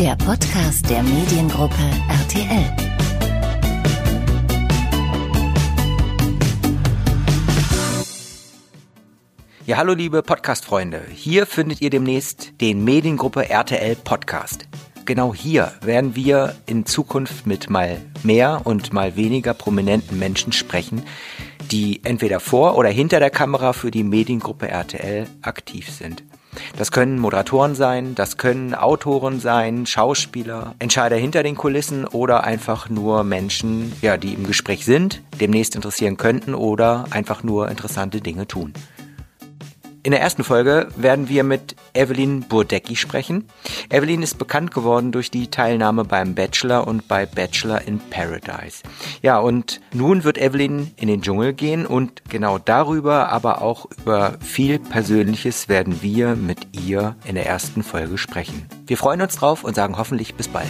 der Podcast der Mediengruppe RTL. Ja, hallo liebe Podcast-Freunde. Hier findet ihr demnächst den Mediengruppe RTL Podcast. Genau hier werden wir in Zukunft mit mal mehr und mal weniger prominenten Menschen sprechen, die entweder vor oder hinter der Kamera für die Mediengruppe RTL aktiv sind. Das können Moderatoren sein, das können Autoren sein, Schauspieler, Entscheider hinter den Kulissen oder einfach nur Menschen, ja, die im Gespräch sind, demnächst interessieren könnten oder einfach nur interessante Dinge tun. In der ersten Folge werden wir mit Evelyn Burdecki sprechen. Evelyn ist bekannt geworden durch die Teilnahme beim Bachelor und bei Bachelor in Paradise. Ja, und nun wird Evelyn in den Dschungel gehen und genau darüber, aber auch über viel Persönliches werden wir mit ihr in der ersten Folge sprechen. Wir freuen uns drauf und sagen hoffentlich bis bald.